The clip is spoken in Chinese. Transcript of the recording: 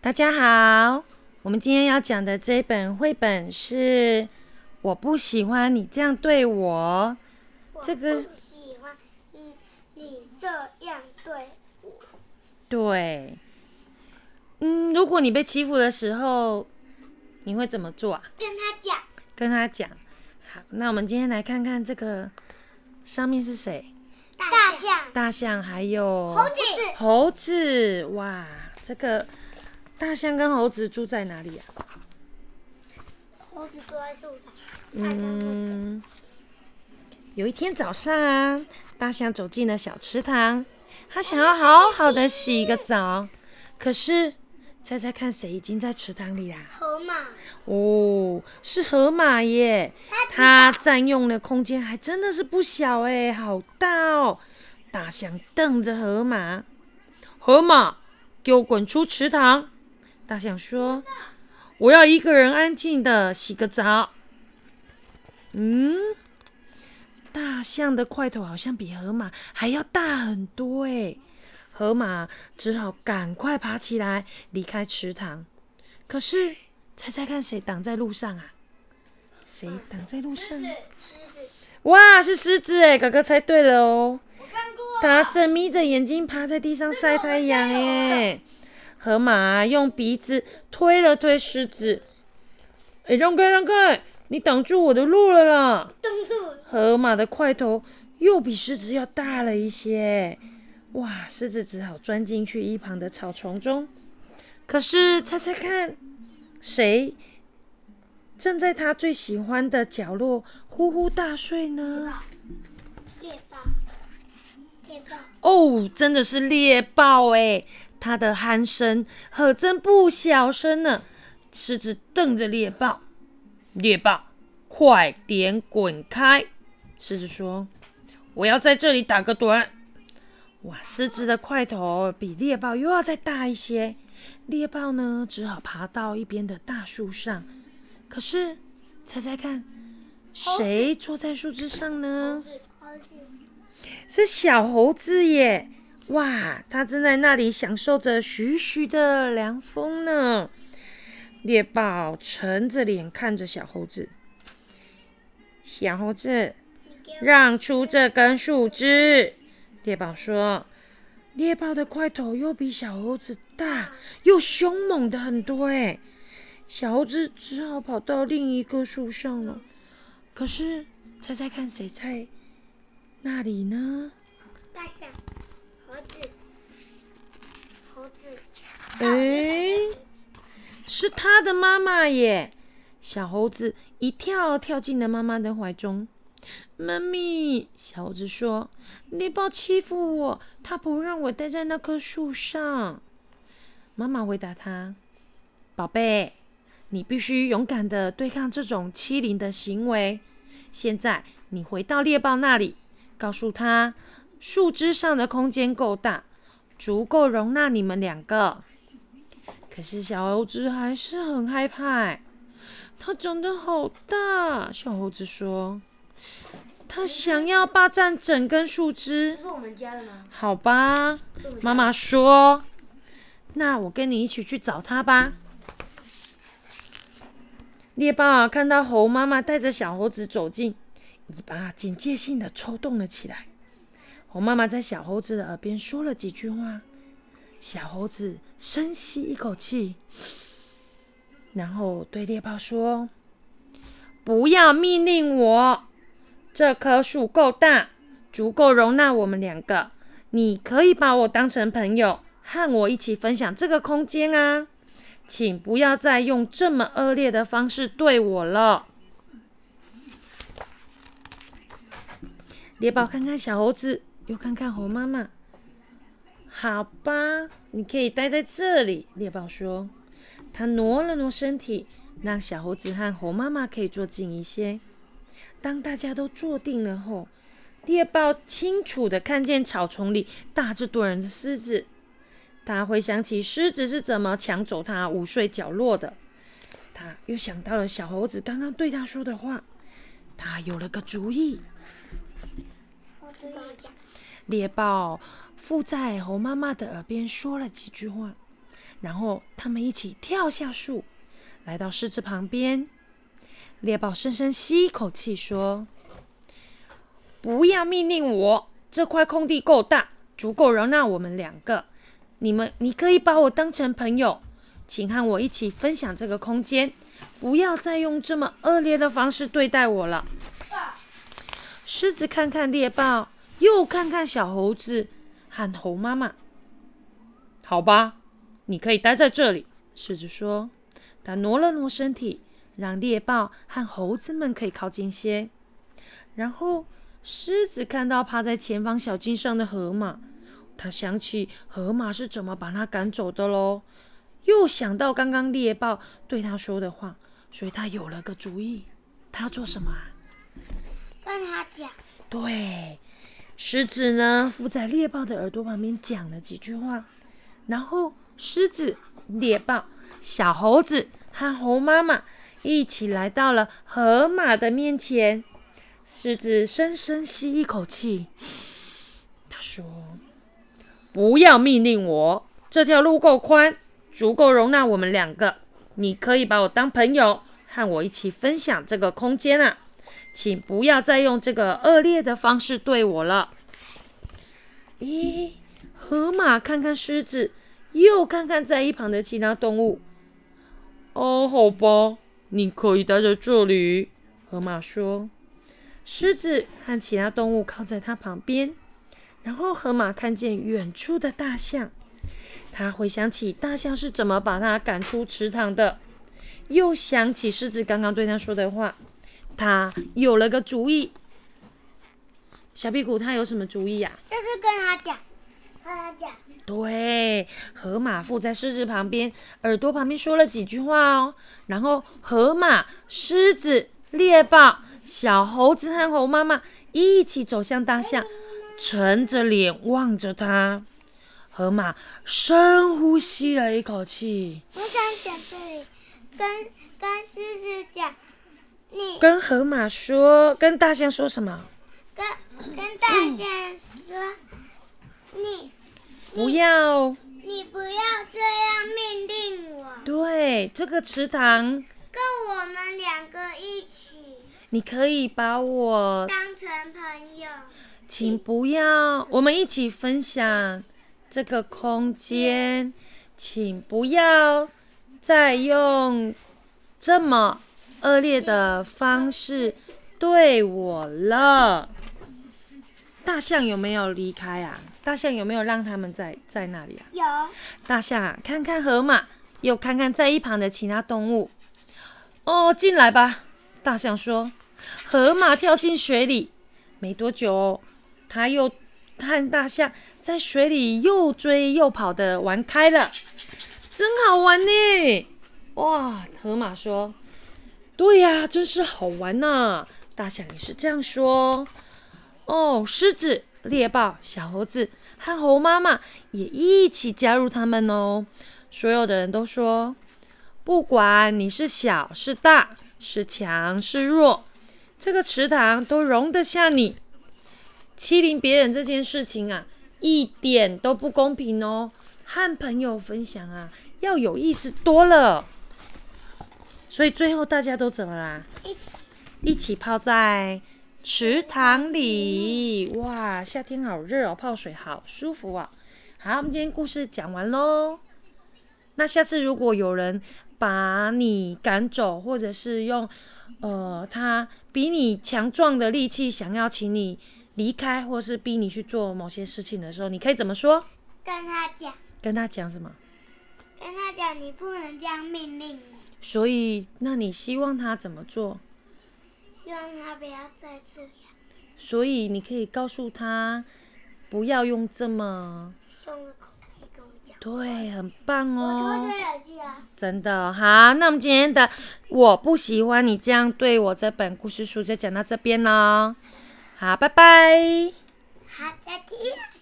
大家好，我们今天要讲的这本绘本是《我不喜欢你这样对我》。这个喜欢，嗯，你这样对我。对，嗯，如果你被欺负的时候，你会怎么做啊？跟他讲。跟他讲。好，那我们今天来看看这个上面是谁？大象。大象还有猴子。猴子，哇，这个。大象跟猴子住在哪里啊？猴子住在树上。嗯，有一天早上啊，大象走进了小池塘，它想要好好的洗一个澡。可是，猜猜看，谁已经在池塘里啦？河马。哦，是河马耶！它占用的空间还真的是不小哎，好大哦！大象瞪着河马，河马，给我滚出池塘！大象说：“我要一个人安静的洗个澡。”嗯，大象的块头好像比河马还要大很多哎。河马只好赶快爬起来离开池塘。可是，猜猜看，谁挡在路上啊？谁挡在路上？哇，是狮子哎！哥哥猜对了哦。我看过。他正眯着眼睛趴在地上晒太阳哎。河马用鼻子推了推狮子，哎，让开让开，你挡住我的路了啦！挡住。河马的块头又比狮子要大了一些，哇！狮子只好钻进去一旁的草丛中。可是，猜猜看，谁正在他最喜欢的角落呼呼大睡呢？猎豹。猎豹。哦，真的是猎豹哎！它的鼾声可真不小声呢。狮子瞪着猎豹，猎豹，快点滚开！狮子说：“我要在这里打个盹。”哇，狮子的块头比猎豹又要再大一些。猎豹呢，只好爬到一边的大树上。可是，猜猜看，谁坐在树枝上呢？是小猴子耶！哇，它正在那里享受着徐徐的凉风呢。猎豹沉着脸看着小猴子，小猴子，让出这根树枝。猎豹说：“猎豹的块头又比小猴子大，又凶猛的很多。”哎，小猴子只好跑到另一棵树上了。可是，猜猜看，谁在那里呢？大象。猴子，猴子，哎，是他的妈妈耶！小猴子一跳跳进了妈妈的怀中。妈咪，小猴子说：“猎豹欺负我，他不让我待在那棵树上。”妈妈回答他：“宝贝，你必须勇敢的对抗这种欺凌的行为。现在你回到猎豹那里，告诉他。”树枝上的空间够大，足够容纳你们两个。可是小猴子还是很害怕，它长得好大。小猴子说：“它想要霸占整根树枝。”是我们家的吗？好吧，妈妈说：“那我跟你一起去找他吧。”猎豹看到猴妈妈带着小猴子走近，尾巴警戒性的抽动了起来。猴妈妈在小猴子的耳边说了几句话，小猴子深吸一口气，然后对猎豹说：“不要命令我，这棵树够大，足够容纳我们两个。你可以把我当成朋友，和我一起分享这个空间啊！请不要再用这么恶劣的方式对我了。”猎豹看看小猴子。又看看猴妈妈，好吧，你可以待在这里。猎豹说：“他挪了挪身体，让小猴子和猴妈妈可以坐近一些。当大家都坐定了后，猎豹清楚的看见草丛里大着多人的狮子。他回想起狮子是怎么抢走他午睡角落的，他又想到了小猴子刚刚对他说的话，他有了个主意。”猎豹附在猴妈妈的耳边说了几句话，然后他们一起跳下树，来到狮子旁边。猎豹深深吸一口气，说：“不要命令我，这块空地够大，足够容纳我们两个。你们，你可以把我当成朋友，请和我一起分享这个空间，不要再用这么恶劣的方式对待我了。”狮子看看猎豹，又看看小猴子和猴妈妈。好吧，你可以待在这里。狮子说，他挪了挪身体。让猎豹和猴子们可以靠近些。然后，狮子看到趴在前方小径上的河马，他想起河马是怎么把它赶走的喽。又想到刚刚猎豹对他说的话，所以他有了个主意。他要做什么啊？跟他讲。对，狮子呢附在猎豹的耳朵旁边讲了几句话，然后狮子、猎豹、小猴子和猴妈妈。一起来到了河马的面前，狮子深深吸一口气，他说：“不要命令我，这条路够宽，足够容纳我们两个。你可以把我当朋友，和我一起分享这个空间啊！请不要再用这个恶劣的方式对我了。”咦，河马看看狮子，又看看在一旁的其他动物。哦，好吧。你可以待在这里，河马说。狮子和其他动物靠在它旁边，然后河马看见远处的大象，他回想起大象是怎么把它赶出池塘的，又想起狮子刚刚对他说的话，他有了个主意。小屁股，他有什么主意呀？就是跟他讲，他讲。对，河马附在狮子旁边，耳朵旁边说了几句话哦。然后，河马、狮子、猎豹、小猴子和猴妈妈一起走向大象，沉着脸望着它。河马深呼吸了一口气。我想讲这里，跟跟狮子讲，你跟河马说，跟大象说什么？跟跟大象说，你。不要！你不要这样命令我。对，这个池塘够我们两个一起。你可以把我当成朋友。请不要，我们一起分享这个空间。请不要再用这么恶劣的方式对我了。大象有没有离开啊？大象有没有让他们在在那里啊？有。大象啊，看看河马，又看看在一旁的其他动物。哦，进来吧。大象说。河马跳进水里，没多久，他又和大象在水里又追又跑的玩开了，真好玩呢！哇，河马说。对呀，真是好玩呐。大象也是这样说。哦，狮子。猎豹、小猴子和猴妈妈也一起加入他们哦。所有的人都说，不管你是小是大，是强是弱，这个池塘都容得下你。欺凌别人这件事情啊，一点都不公平哦。和朋友分享啊，要有意思多了。所以最后大家都怎么啦？一起一起泡在。池塘里，哇，夏天好热哦，泡水好舒服啊。好，我们今天故事讲完喽。那下次如果有人把你赶走，或者是用呃他比你强壮的力气想要请你离开，或是逼你去做某些事情的时候，你可以怎么说？跟他讲。跟他讲什么？跟他讲，你不能这样命令我。所以，那你希望他怎么做？希望他不要再这样。所以你可以告诉他，不要用这么凶的口气跟我讲。对，很棒哦。我。真的好，那我们今天的我不喜欢你这样对我这本故事书就讲到这边喽。好，拜拜。好，再见。